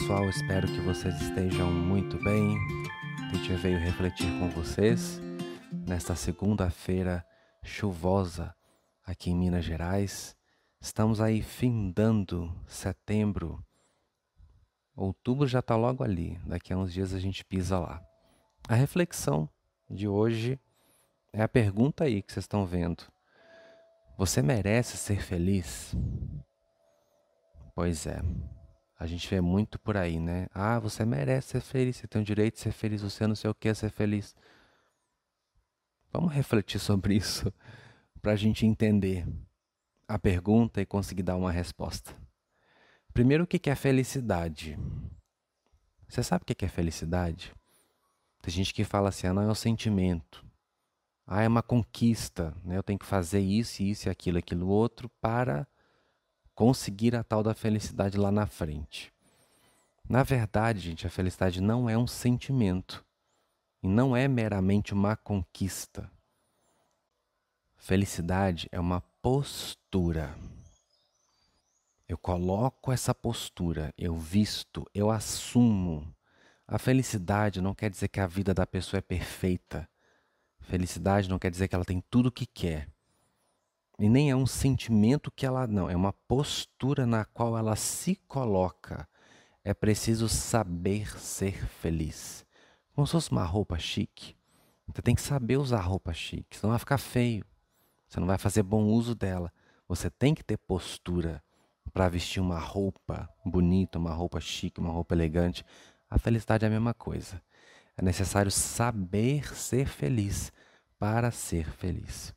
pessoal, espero que vocês estejam muito bem. Teacher veio refletir com vocês nesta segunda-feira chuvosa aqui em Minas Gerais. Estamos aí findando setembro. Outubro já está logo ali, daqui a uns dias a gente pisa lá. A reflexão de hoje é a pergunta aí que vocês estão vendo. Você merece ser feliz? Pois é. A gente vê muito por aí, né? Ah, você merece ser feliz, você tem o direito de ser feliz, você não sei o que é ser feliz. Vamos refletir sobre isso para a gente entender a pergunta e conseguir dar uma resposta. Primeiro, o que é felicidade? Você sabe o que é felicidade? Tem gente que fala assim, ah, não é um sentimento. Ah, é uma conquista, né? Eu tenho que fazer isso, isso, aquilo, aquilo outro para conseguir a tal da felicidade lá na frente. Na verdade, gente, a felicidade não é um sentimento e não é meramente uma conquista. Felicidade é uma postura. Eu coloco essa postura, eu visto, eu assumo. A felicidade não quer dizer que a vida da pessoa é perfeita. Felicidade não quer dizer que ela tem tudo o que quer. E nem é um sentimento que ela não, é uma postura na qual ela se coloca. É preciso saber ser feliz. Como se fosse uma roupa chique. Você tem que saber usar roupa chique, senão vai ficar feio. Você não vai fazer bom uso dela. Você tem que ter postura para vestir uma roupa bonita, uma roupa chique, uma roupa elegante. A felicidade é a mesma coisa. É necessário saber ser feliz para ser feliz.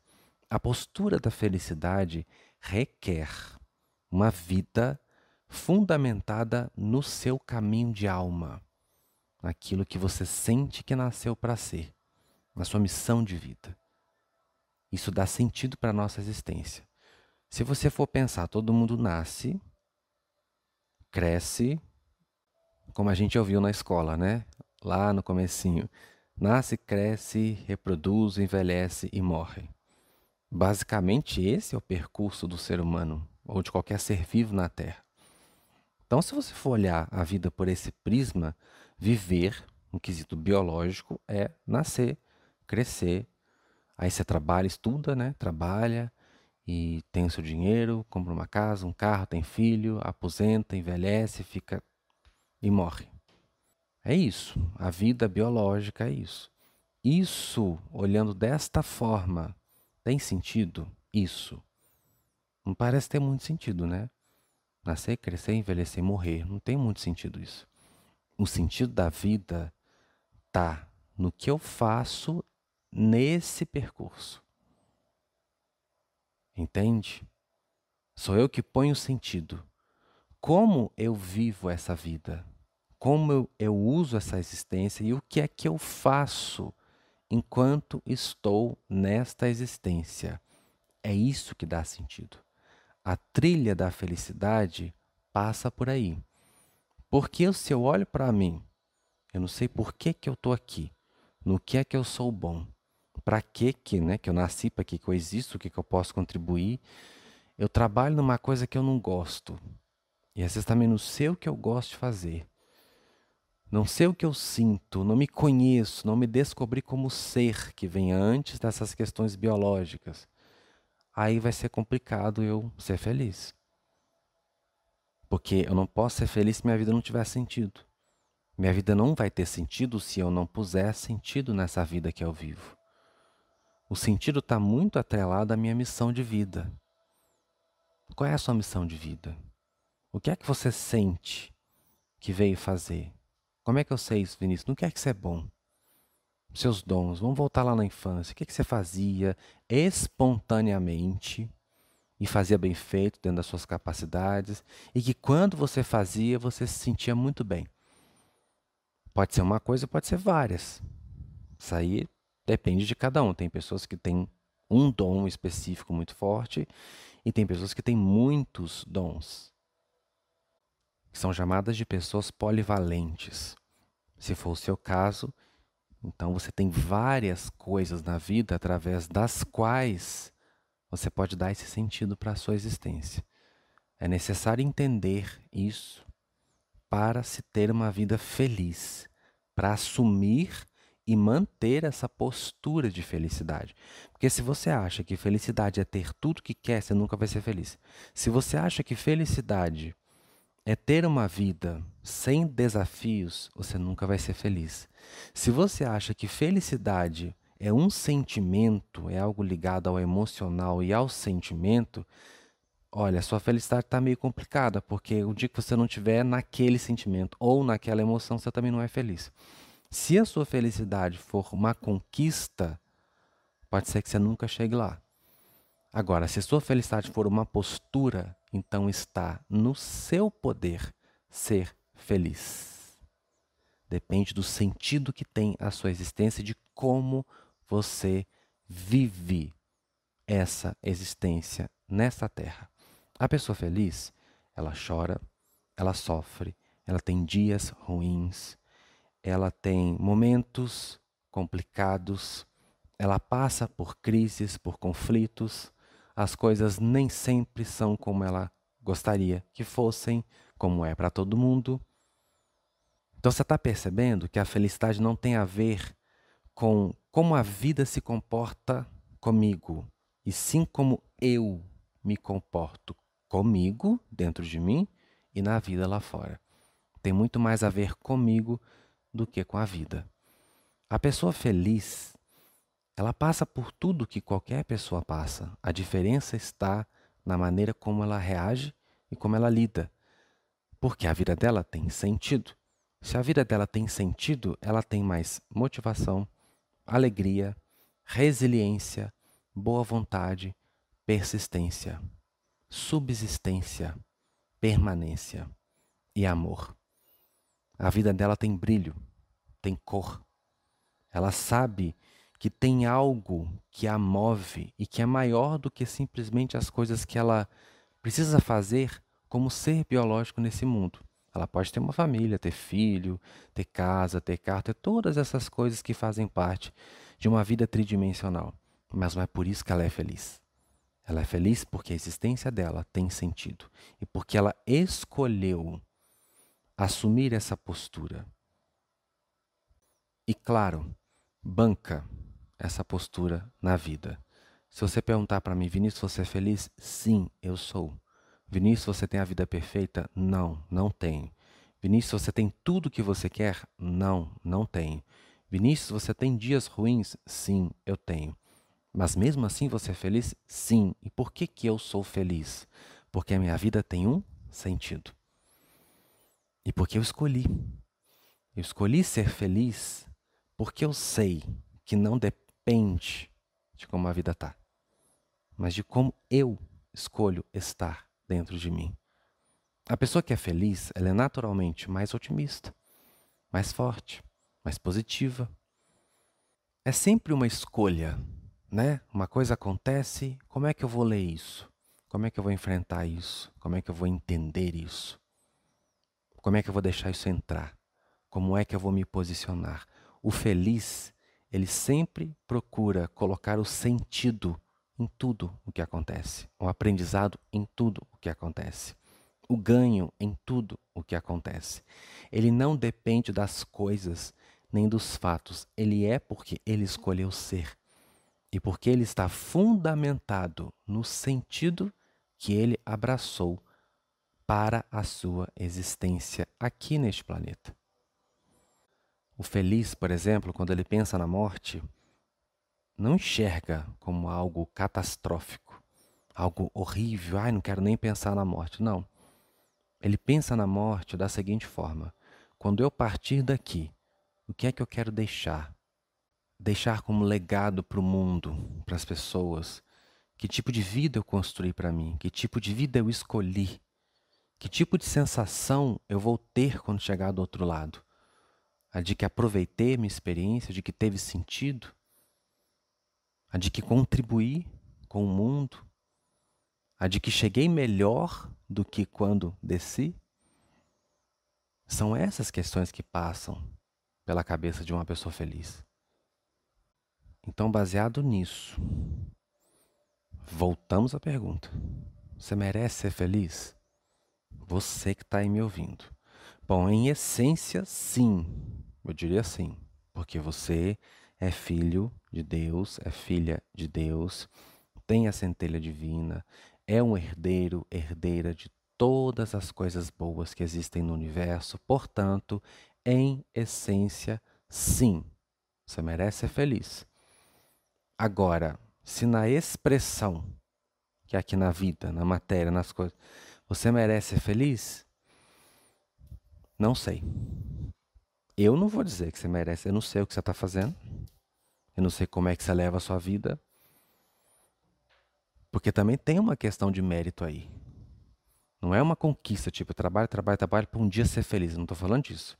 A postura da felicidade requer uma vida fundamentada no seu caminho de alma, naquilo que você sente que nasceu para ser, na sua missão de vida. Isso dá sentido para a nossa existência. Se você for pensar, todo mundo nasce, cresce, como a gente ouviu na escola, né? Lá no comecinho. Nasce, cresce, reproduz, envelhece e morre. Basicamente, esse é o percurso do ser humano ou de qualquer ser vivo na Terra. Então, se você for olhar a vida por esse prisma, viver, no quesito biológico, é nascer, crescer. Aí você trabalha, estuda, né? Trabalha e tem o seu dinheiro, compra uma casa, um carro, tem filho, aposenta, envelhece, fica e morre. É isso. A vida biológica é isso. Isso, olhando desta forma, tem sentido isso? Não parece ter muito sentido, né? Nascer, crescer, envelhecer, morrer. Não tem muito sentido isso. O sentido da vida tá no que eu faço nesse percurso. Entende? Sou eu que ponho o sentido. Como eu vivo essa vida? Como eu, eu uso essa existência e o que é que eu faço enquanto estou nesta existência. É isso que dá sentido. A trilha da felicidade passa por aí. Porque se eu olho para mim, eu não sei por que, que eu estou aqui, no que é que eu sou bom, para que que, né, que eu nasci, para que, que eu existo, o que, que eu posso contribuir. Eu trabalho numa coisa que eu não gosto. E às vezes também não sei o que eu gosto de fazer. Não sei o que eu sinto, não me conheço, não me descobri como ser que vem antes dessas questões biológicas. Aí vai ser complicado eu ser feliz. Porque eu não posso ser feliz se minha vida não tiver sentido. Minha vida não vai ter sentido se eu não puser sentido nessa vida que eu vivo. O sentido está muito atrelado à minha missão de vida. Qual é a sua missão de vida? O que é que você sente que veio fazer? Como é que eu sei isso, Vinícius? Não quer que você é bom. Seus dons, vamos voltar lá na infância. O que, que você fazia espontaneamente e fazia bem feito dentro das suas capacidades e que quando você fazia, você se sentia muito bem. Pode ser uma coisa, pode ser várias. Isso aí depende de cada um. Tem pessoas que têm um dom específico muito forte e tem pessoas que têm muitos dons são chamadas de pessoas polivalentes. Se for o seu caso, então você tem várias coisas na vida através das quais você pode dar esse sentido para a sua existência. É necessário entender isso para se ter uma vida feliz, para assumir e manter essa postura de felicidade. Porque se você acha que felicidade é ter tudo que quer, você nunca vai ser feliz. Se você acha que felicidade é ter uma vida sem desafios, você nunca vai ser feliz. Se você acha que felicidade é um sentimento, é algo ligado ao emocional e ao sentimento, olha, sua felicidade está meio complicada, porque o dia que você não tiver naquele sentimento ou naquela emoção, você também não é feliz. Se a sua felicidade for uma conquista, pode ser que você nunca chegue lá. Agora, se sua felicidade for uma postura, então está no seu poder ser feliz. Depende do sentido que tem a sua existência e de como você vive essa existência nessa terra. A pessoa feliz, ela chora, ela sofre, ela tem dias ruins, ela tem momentos complicados, ela passa por crises, por conflitos, as coisas nem sempre são como ela gostaria que fossem, como é para todo mundo. Então você está percebendo que a felicidade não tem a ver com como a vida se comporta comigo, e sim como eu me comporto comigo, dentro de mim, e na vida lá fora. Tem muito mais a ver comigo do que com a vida. A pessoa feliz, ela passa por tudo que qualquer pessoa passa. A diferença está na maneira como ela reage e como ela lida. Porque a vida dela tem sentido. Se a vida dela tem sentido, ela tem mais motivação, alegria, resiliência, boa vontade, persistência, subsistência, permanência e amor. A vida dela tem brilho, tem cor. Ela sabe que tem algo que a move e que é maior do que simplesmente as coisas que ela precisa fazer como ser biológico nesse mundo. Ela pode ter uma família, ter filho, ter casa, ter carro, ter todas essas coisas que fazem parte de uma vida tridimensional. Mas não é por isso que ela é feliz. Ela é feliz porque a existência dela tem sentido e porque ela escolheu assumir essa postura. E claro, banca essa postura na vida. Se você perguntar para mim, Vinícius, você é feliz? Sim, eu sou. Vinícius, você tem a vida perfeita? Não, não tenho. Vinícius, você tem tudo que você quer? Não, não tenho. Vinícius, você tem dias ruins? Sim, eu tenho. Mas mesmo assim você é feliz? Sim. E por que, que eu sou feliz? Porque a minha vida tem um sentido. E porque eu escolhi. Eu escolhi ser feliz porque eu sei que não depende de como a vida está, mas de como eu escolho estar dentro de mim. A pessoa que é feliz, ela é naturalmente mais otimista, mais forte, mais positiva. É sempre uma escolha, né? Uma coisa acontece, como é que eu vou ler isso? Como é que eu vou enfrentar isso? Como é que eu vou entender isso? Como é que eu vou deixar isso entrar? Como é que eu vou me posicionar? O feliz, ele sempre procura colocar o sentido em tudo o que acontece, o aprendizado em tudo o que acontece, o ganho em tudo o que acontece. Ele não depende das coisas nem dos fatos, ele é porque ele escolheu ser e porque ele está fundamentado no sentido que ele abraçou para a sua existência aqui neste planeta. O feliz, por exemplo, quando ele pensa na morte, não enxerga como algo catastrófico, algo horrível, ai, não quero nem pensar na morte. Não. Ele pensa na morte da seguinte forma: quando eu partir daqui, o que é que eu quero deixar? Deixar como legado para o mundo, para as pessoas? Que tipo de vida eu construí para mim? Que tipo de vida eu escolhi? Que tipo de sensação eu vou ter quando chegar do outro lado? A de que aproveitei minha experiência, de que teve sentido? A de que contribuí com o mundo? A de que cheguei melhor do que quando desci? São essas questões que passam pela cabeça de uma pessoa feliz. Então, baseado nisso, voltamos à pergunta: você merece ser feliz? Você que está aí me ouvindo. Bom, em essência, sim. Eu diria sim. Porque você é filho de Deus, é filha de Deus, tem a centelha divina, é um herdeiro, herdeira de todas as coisas boas que existem no universo. Portanto, em essência, sim, você merece ser feliz. Agora, se na expressão, que é aqui na vida, na matéria, nas coisas, você merece ser feliz? Não sei. Eu não vou dizer que você merece, eu não sei o que você está fazendo. Eu não sei como é que você leva a sua vida. Porque também tem uma questão de mérito aí. Não é uma conquista, tipo, trabalho, trabalho, trabalho para um dia ser feliz. Eu não estou falando disso.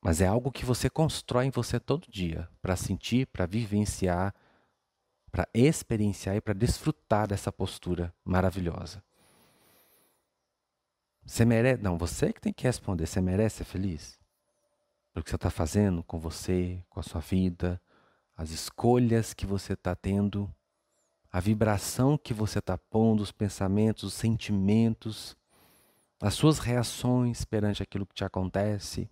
Mas é algo que você constrói em você todo dia, para sentir, para vivenciar, para experienciar e para desfrutar dessa postura maravilhosa. Você merece. Não, você que tem que responder. Você merece ser feliz? Pelo que você está fazendo com você, com a sua vida, as escolhas que você está tendo, a vibração que você está pondo, os pensamentos, os sentimentos, as suas reações perante aquilo que te acontece,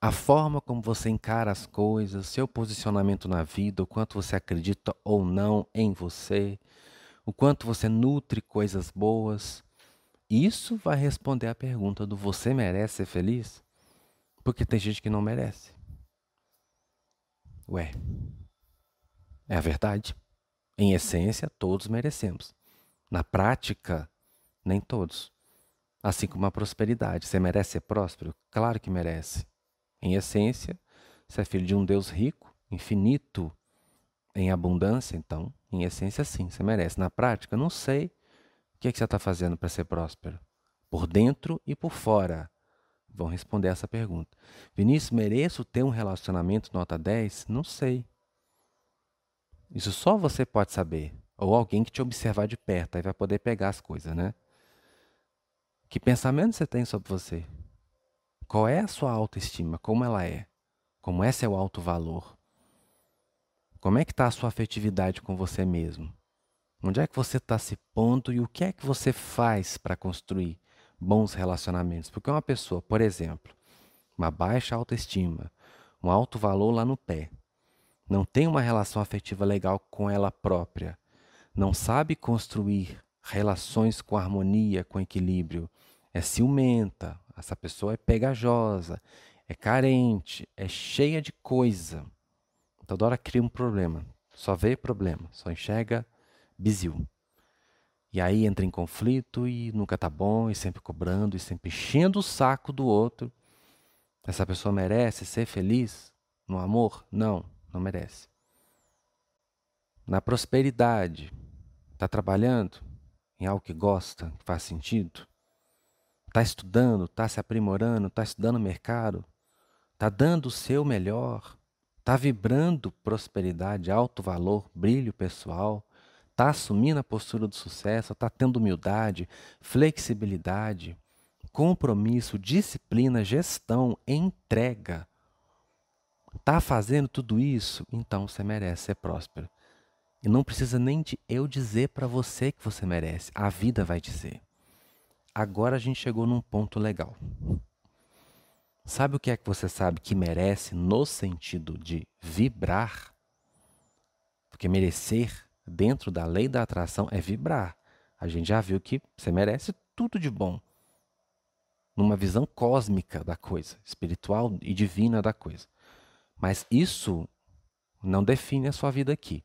a forma como você encara as coisas, seu posicionamento na vida, o quanto você acredita ou não em você, o quanto você nutre coisas boas. Isso vai responder a pergunta do você merece ser feliz? Porque tem gente que não merece. Ué, é a verdade. Em essência, todos merecemos. Na prática, nem todos. Assim como a prosperidade. Você merece ser próspero? Claro que merece. Em essência, você é filho de um Deus rico, infinito, em abundância, então, em essência, sim, você merece. Na prática, não sei o que, é que você está fazendo para ser próspero. Por dentro e por fora vão responder essa pergunta. Vinícius, mereço ter um relacionamento nota 10? Não sei. Isso só você pode saber. Ou alguém que te observar de perto, aí vai poder pegar as coisas, né? Que pensamento você tem sobre você? Qual é a sua autoestima? Como ela é? Como é seu alto valor? Como é que está a sua afetividade com você mesmo? Onde é que você está se pondo e o que é que você faz para construir bons relacionamentos. Porque uma pessoa, por exemplo, uma baixa autoestima, um alto valor lá no pé, não tem uma relação afetiva legal com ela própria, não sabe construir relações com harmonia, com equilíbrio, é ciumenta, essa pessoa é pegajosa, é carente, é cheia de coisa. Toda hora cria um problema, só vê problema, só enxerga bizil. E aí entra em conflito e nunca tá bom, e sempre cobrando, e sempre enchendo o saco do outro. Essa pessoa merece ser feliz no amor? Não, não merece. Na prosperidade, está trabalhando em algo que gosta, que faz sentido? Está estudando, está se aprimorando, está estudando mercado, está dando o seu melhor, está vibrando prosperidade, alto valor, brilho pessoal, está assumindo a postura do sucesso, está tendo humildade, flexibilidade, compromisso, disciplina, gestão, entrega, está fazendo tudo isso, então você merece ser próspero. E não precisa nem de eu dizer para você que você merece, a vida vai dizer. Agora a gente chegou num ponto legal. Sabe o que é que você sabe que merece no sentido de vibrar? Porque merecer dentro da lei da atração é vibrar. A gente já viu que você merece tudo de bom. Numa visão cósmica da coisa, espiritual e divina da coisa. Mas isso não define a sua vida aqui.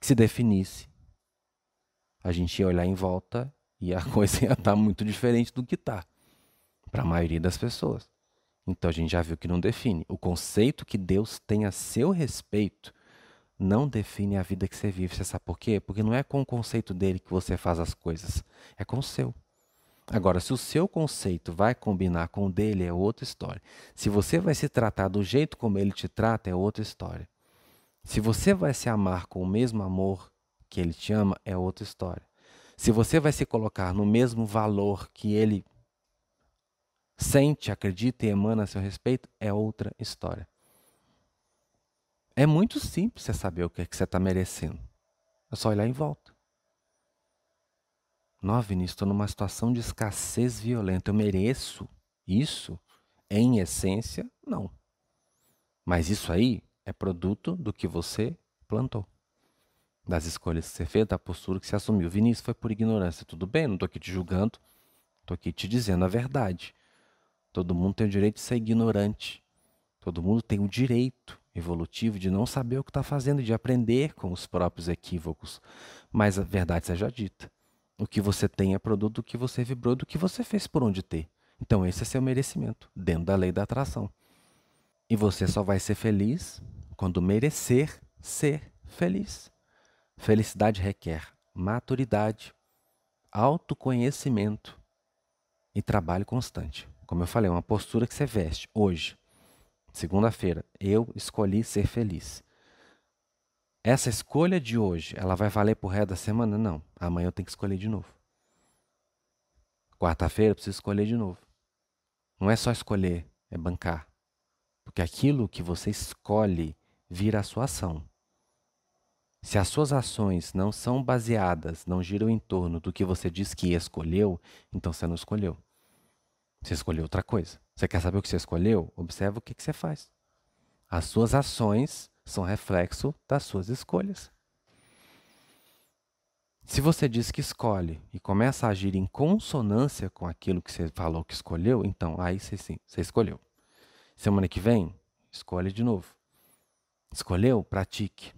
Se definisse, a gente ia olhar em volta e a coisa ia estar muito diferente do que está para a maioria das pessoas. Então a gente já viu que não define. O conceito que Deus tem a seu respeito não define a vida que você vive. Você sabe por quê? Porque não é com o conceito dele que você faz as coisas, é com o seu. Agora, se o seu conceito vai combinar com o dele, é outra história. Se você vai se tratar do jeito como ele te trata, é outra história. Se você vai se amar com o mesmo amor que ele te ama, é outra história. Se você vai se colocar no mesmo valor que ele sente, acredita e emana a seu respeito, é outra história. É muito simples você saber o que, é que você está merecendo. É só olhar em volta. Não, Vinícius, estou numa situação de escassez violenta. Eu mereço isso? Em essência, não. Mas isso aí é produto do que você plantou. Das escolhas que você fez, da postura que você assumiu. Vinícius foi por ignorância. Tudo bem, não estou aqui te julgando. Estou aqui te dizendo a verdade. Todo mundo tem o direito de ser ignorante. Todo mundo tem o direito evolutivo de não saber o que está fazendo, de aprender com os próprios equívocos. Mas a verdade seja dita. O que você tem é produto do que você vibrou, do que você fez por onde ter. Então esse é seu merecimento, dentro da lei da atração. E você só vai ser feliz quando merecer ser feliz. Felicidade requer maturidade, autoconhecimento e trabalho constante. Como eu falei, uma postura que você veste hoje, segunda-feira, eu escolhi ser feliz. Essa escolha de hoje, ela vai valer pro resto da semana? Não. Amanhã eu tenho que escolher de novo. Quarta-feira eu preciso escolher de novo. Não é só escolher, é bancar. Porque aquilo que você escolhe vira a sua ação. Se as suas ações não são baseadas, não giram em torno do que você diz que escolheu, então você não escolheu. Você escolheu outra coisa. Você quer saber o que você escolheu? Observa o que, que você faz. As suas ações são reflexo das suas escolhas. Se você diz que escolhe e começa a agir em consonância com aquilo que você falou que escolheu, então aí você sim, você escolheu. Semana que vem, escolhe de novo. Escolheu? Pratique.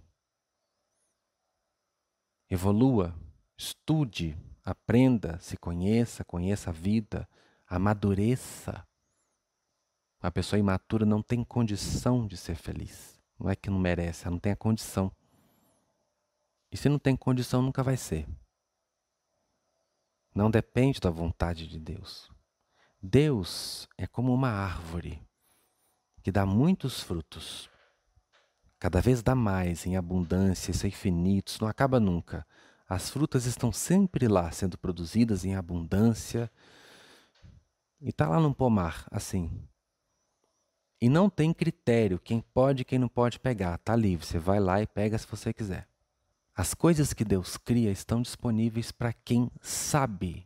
Evolua, estude, aprenda, se conheça, conheça a vida, amadureça. A pessoa imatura não tem condição de ser feliz. Não é que não merece, ela não tem a condição. E se não tem condição, nunca vai ser. Não depende da vontade de Deus. Deus é como uma árvore que dá muitos frutos. Cada vez dá mais, em abundância, isso é infinito, isso não acaba nunca. As frutas estão sempre lá, sendo produzidas em abundância. E está lá no pomar, assim. E não tem critério quem pode e quem não pode pegar. Está livre. Você vai lá e pega se você quiser. As coisas que Deus cria estão disponíveis para quem sabe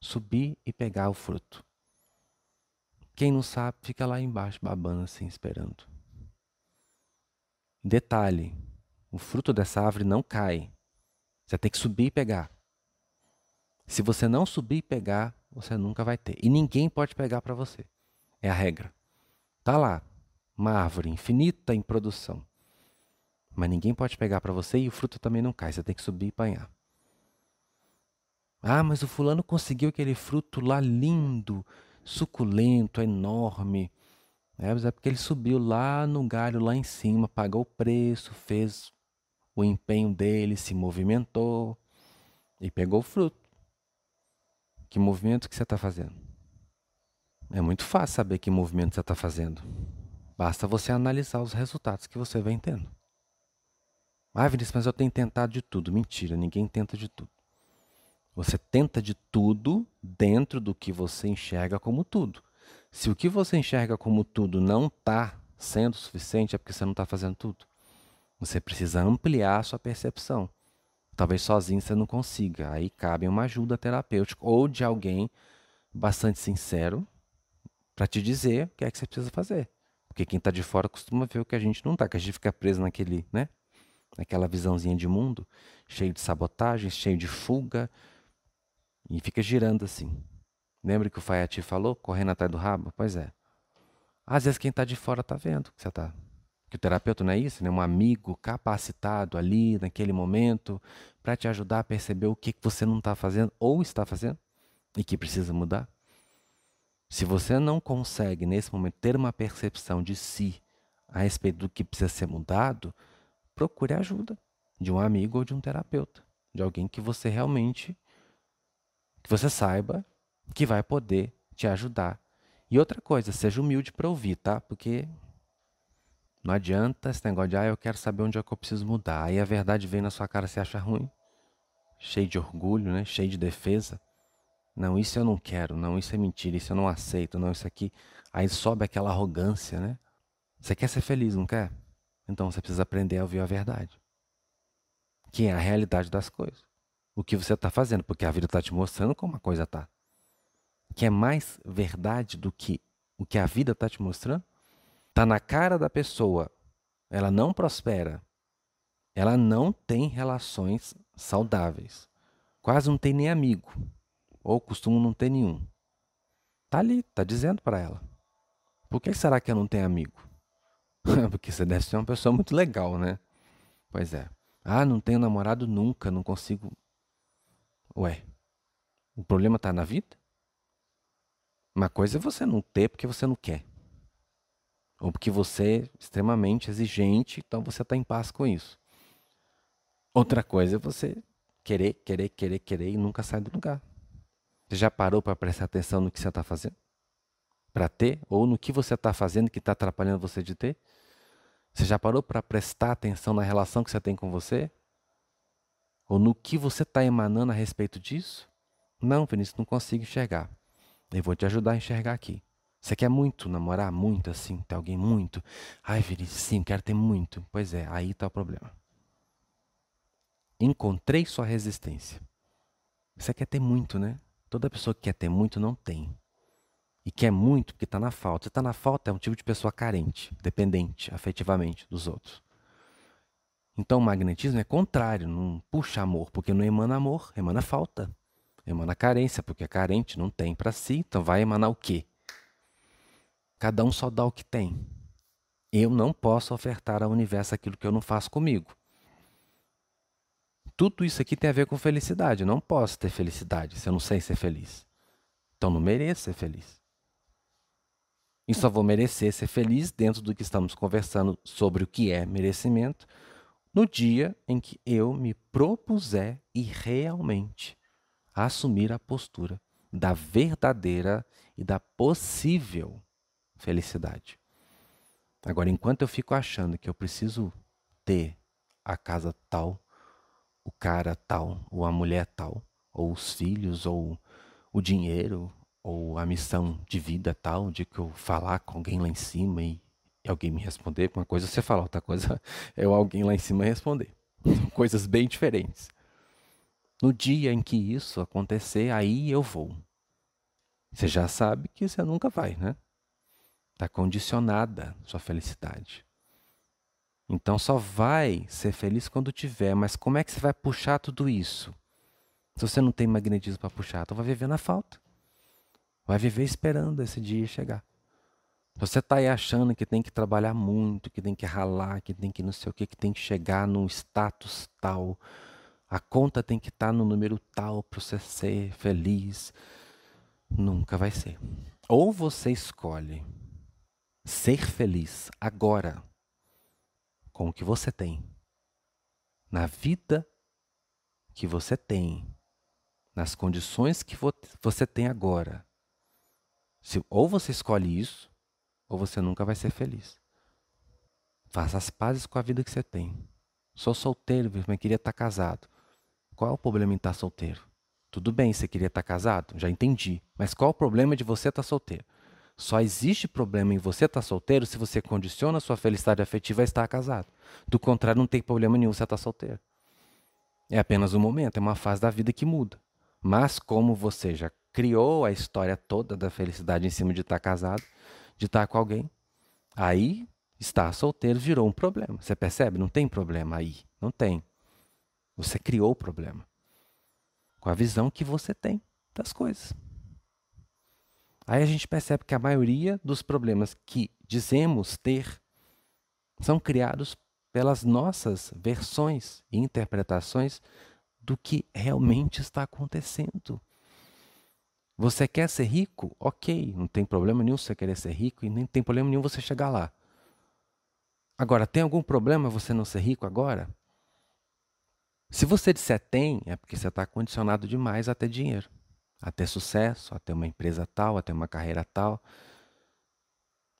subir e pegar o fruto. Quem não sabe fica lá embaixo babando assim, esperando. Detalhe: o fruto dessa árvore não cai. Você tem que subir e pegar. Se você não subir e pegar, você nunca vai ter. E ninguém pode pegar para você. É a regra. Tá lá, uma árvore infinita em produção. Mas ninguém pode pegar para você e o fruto também não cai, você tem que subir e apanhar. Ah, mas o fulano conseguiu aquele fruto lá lindo, suculento, enorme. É, mas é porque ele subiu lá no galho, lá em cima, pagou o preço, fez o empenho dele, se movimentou e pegou o fruto. Que movimento que você está fazendo? É muito fácil saber que movimento você está fazendo. Basta você analisar os resultados que você vem tendo. Ah, Vinícius, mas eu tenho tentado de tudo. Mentira, ninguém tenta de tudo. Você tenta de tudo dentro do que você enxerga como tudo. Se o que você enxerga como tudo não está sendo suficiente, é porque você não está fazendo tudo. Você precisa ampliar a sua percepção. Talvez sozinho você não consiga. Aí cabe uma ajuda terapêutica ou de alguém bastante sincero para te dizer o que é que você precisa fazer. Porque quem está de fora costuma ver o que a gente não está, que a gente fica preso naquele, né? Naquela visãozinha de mundo, cheio de sabotagem, cheio de fuga, e fica girando assim. Lembra que o Fayati falou, correndo atrás do rabo? Pois é. Às vezes quem está de fora está vendo que você está. Que o terapeuta não é isso, né? Um amigo capacitado ali naquele momento para te ajudar a perceber o que, que você não está fazendo ou está fazendo e que precisa mudar. Se você não consegue, nesse momento, ter uma percepção de si a respeito do que precisa ser mudado, procure ajuda de um amigo ou de um terapeuta, de alguém que você realmente, que você saiba que vai poder te ajudar. E outra coisa, seja humilde para ouvir, tá? Porque não adianta esse negócio de, ah, eu quero saber onde é que eu preciso mudar. Aí a verdade vem na sua cara, você acha ruim. Cheio de orgulho, né? Cheio de defesa. Não, isso eu não quero, não, isso é mentira, isso eu não aceito, não, isso aqui. Aí sobe aquela arrogância, né? Você quer ser feliz, não quer? Então você precisa aprender a ouvir a verdade, que é a realidade das coisas. o que você está fazendo, porque a vida está te mostrando como a coisa está. Que é mais verdade do que o que a vida está te mostrando? Está na cara da pessoa. Ela não prospera. Ela não tem relações saudáveis. Quase não tem nem amigo. Ou costuma não ter nenhum. Tá ali, tá dizendo para ela. Por que será que eu não tenho amigo? Porque você deve ser uma pessoa muito legal, né? Pois é. Ah, não tenho namorado nunca, não consigo. Ué, o problema tá na vida? Uma coisa é você não ter porque você não quer. Ou porque você é extremamente exigente, então você está em paz com isso. Outra coisa é você querer, querer, querer, querer e nunca sair do lugar. Você já parou para prestar atenção no que você está fazendo? Para ter? Ou no que você está fazendo que está atrapalhando você de ter? Você já parou para prestar atenção na relação que você tem com você? Ou no que você está emanando a respeito disso? Não, Vinícius, não consigo enxergar. Eu vou te ajudar a enxergar aqui. Você quer muito namorar? Muito assim? Ter alguém muito? Ai, Vinícius, sim, quero ter muito. Pois é, aí está o problema. Encontrei sua resistência. Você quer ter muito, né? Toda pessoa que quer ter muito não tem. E quer muito porque está na falta. Você está na falta é um tipo de pessoa carente, dependente afetivamente dos outros. Então o magnetismo é contrário, não puxa amor, porque não emana amor, emana falta. Emana carência, porque é carente, não tem para si, então vai emanar o quê? Cada um só dá o que tem. Eu não posso ofertar ao universo aquilo que eu não faço comigo. Tudo isso aqui tem a ver com felicidade. Eu não posso ter felicidade se eu não sei ser feliz. Então não mereço ser feliz. E só vou merecer ser feliz dentro do que estamos conversando sobre o que é merecimento no dia em que eu me propuser e realmente assumir a postura da verdadeira e da possível felicidade. Agora, enquanto eu fico achando que eu preciso ter a casa tal, o cara tal, ou a mulher tal, ou os filhos, ou o dinheiro, ou a missão de vida tal, de que eu falar com alguém lá em cima e, alguém me responder, uma coisa é você falar, outra coisa é alguém lá em cima responder. São coisas bem diferentes. No dia em que isso acontecer, aí eu vou. Você já sabe que você nunca vai, né? Está condicionada sua felicidade. Então só vai ser feliz quando tiver. Mas como é que você vai puxar tudo isso? Se você não tem magnetismo para puxar, então vai viver na falta. Vai viver esperando esse dia chegar. Você está aí achando que tem que trabalhar muito, que tem que ralar, que tem que não sei o que, que tem que chegar num status tal, a conta tem que estar tá no número tal para você ser feliz. Nunca vai ser. Ou você escolhe ser feliz agora com o que você tem, na vida que você tem, nas condições que você tem agora. Se, ou você escolhe isso, ou você nunca vai ser feliz. Faça as pazes com a vida que você tem. Sou solteiro, mas queria estar casado. Qual é o problema em estar solteiro? Tudo bem, você queria estar casado? Já entendi. Mas qual é o problema de você estar solteiro? Só existe problema em você estar solteiro se você condiciona a sua felicidade afetiva a estar casado. Do contrário, não tem problema nenhum você estar solteiro. É apenas um momento, é uma fase da vida que muda. Mas como você já criou a história toda da felicidade em cima de estar casado, de estar com alguém, aí estar solteiro virou um problema. Você percebe? Não tem problema aí. Não tem. Você criou o problema com a visão que você tem das coisas. Aí a gente percebe que a maioria dos problemas que dizemos ter são criados pelas nossas versões e interpretações do que realmente está acontecendo. Você quer ser rico? Ok, não tem problema nenhum você querer ser rico e nem tem problema nenhum você chegar lá. Agora, tem algum problema você não ser rico agora? Se você disser tem, é porque você está condicionado demais a ter dinheiro, a ter sucesso, a ter uma empresa tal, a ter uma carreira tal.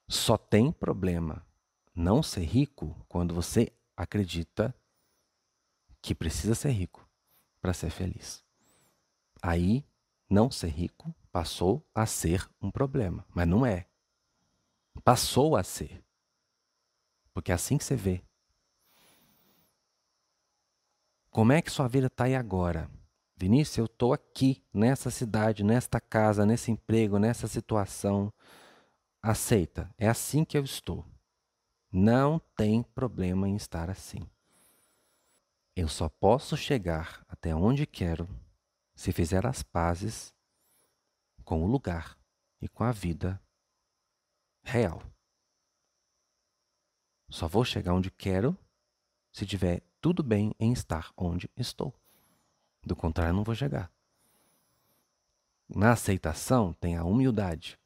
Só tem problema não ser rico quando você acredita que precisa ser rico para ser feliz. Aí, não ser rico passou a ser um problema, mas não é. Passou a ser. Porque é assim que você vê. Como é que sua vida está aí agora? Vinícius, eu estou aqui, nessa cidade, nesta casa, nesse emprego, nessa situação. Aceita. É assim que eu estou. Não tem problema em estar assim. Eu só posso chegar até onde quero se fizer as pazes com o lugar e com a vida real. Só vou chegar onde quero se tiver tudo bem em estar onde estou. Do contrário, não vou chegar. Na aceitação tem a humildade.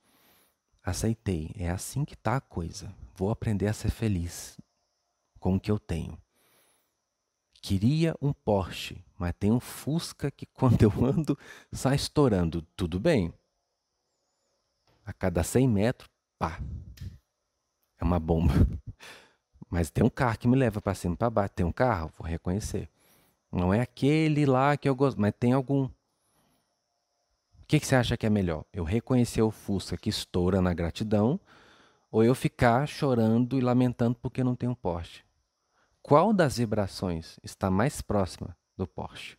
Aceitei, é assim que está a coisa. Vou aprender a ser feliz com o que eu tenho. Queria um Porsche, mas tem um Fusca que quando eu ando sai estourando. Tudo bem. A cada 100 metros, pá. É uma bomba. Mas tem um carro que me leva para cima para baixo. Tem um carro, vou reconhecer. Não é aquele lá que eu gosto, mas tem algum. O que, que você acha que é melhor? Eu reconhecer o Fusca que estoura na gratidão ou eu ficar chorando e lamentando porque não tem um Porsche? Qual das vibrações está mais próxima do Porsche?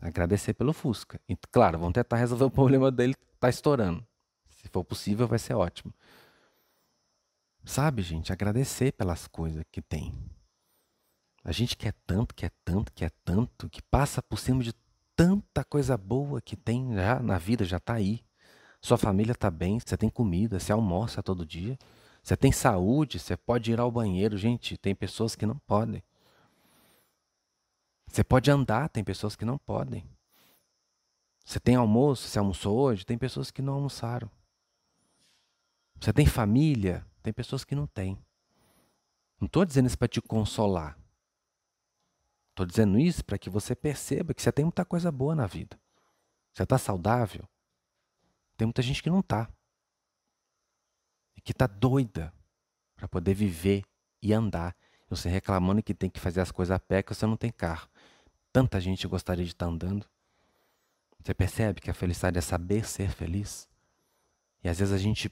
Agradecer pelo Fusca. E, claro, vamos tentar resolver o problema dele que está estourando. Se for possível, vai ser ótimo. Sabe, gente, agradecer pelas coisas que tem. A gente quer tanto, quer tanto, quer tanto, que passa por cima de tanta coisa boa que tem já na vida, já está aí. Sua família está bem, você tem comida, você almoça todo dia, você tem saúde, você pode ir ao banheiro. Gente, tem pessoas que não podem. Você pode andar, tem pessoas que não podem. Você tem almoço, você almoçou hoje, tem pessoas que não almoçaram. Você tem família, tem pessoas que não têm. Não estou dizendo isso para te consolar. Estou dizendo isso para que você perceba que você tem muita coisa boa na vida. Você está saudável? Tem muita gente que não está. E que está doida para poder viver e andar. E você reclamando que tem que fazer as coisas a pé que você não tem carro. Tanta gente gostaria de estar tá andando. Você percebe que a felicidade é saber ser feliz? E às vezes a gente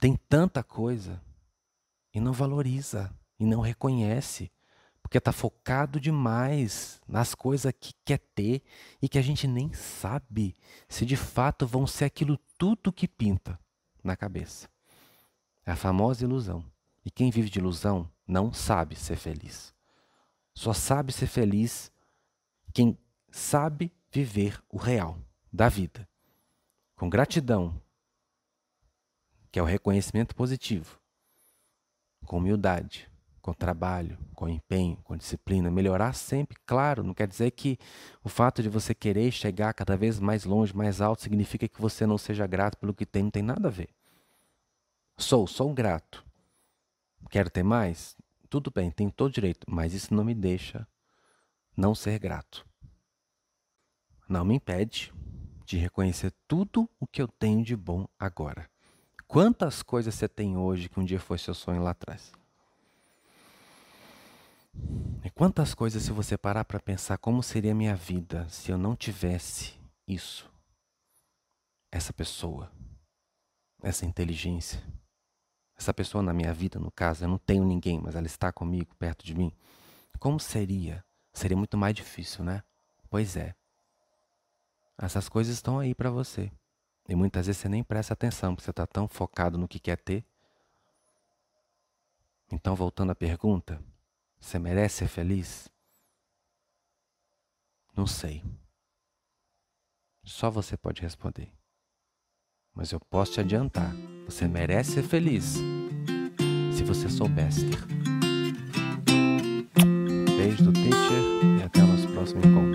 tem tanta coisa e não valoriza e não reconhece, porque está focado demais nas coisas que quer ter e que a gente nem sabe se de fato vão ser aquilo tudo que pinta na cabeça. É a famosa ilusão. E quem vive de ilusão não sabe ser feliz. Só sabe ser feliz quem sabe viver o real da vida. Com gratidão que é o reconhecimento positivo, com humildade, com trabalho, com empenho, com disciplina, melhorar sempre, claro, não quer dizer que o fato de você querer chegar cada vez mais longe, mais alto, significa que você não seja grato pelo que tem, não tem nada a ver. Sou, sou grato. Quero ter mais? Tudo bem, tem todo direito, mas isso não me deixa não ser grato. Não me impede de reconhecer tudo o que eu tenho de bom agora. Quantas coisas você tem hoje que um dia foi seu sonho lá atrás? E quantas coisas, se você parar para pensar como seria a minha vida se eu não tivesse isso, essa pessoa, essa inteligência, essa pessoa na minha vida, no caso, eu não tenho ninguém, mas ela está comigo, perto de mim. Como seria? Seria muito mais difícil, né? Pois é. Essas coisas estão aí para você. E muitas vezes você nem presta atenção, porque você está tão focado no que quer ter. Então, voltando à pergunta, você merece ser feliz? Não sei. Só você pode responder. Mas eu posso te adiantar: você merece ser feliz se você soubesse. Beijo do teacher e até o nosso próximo encontro.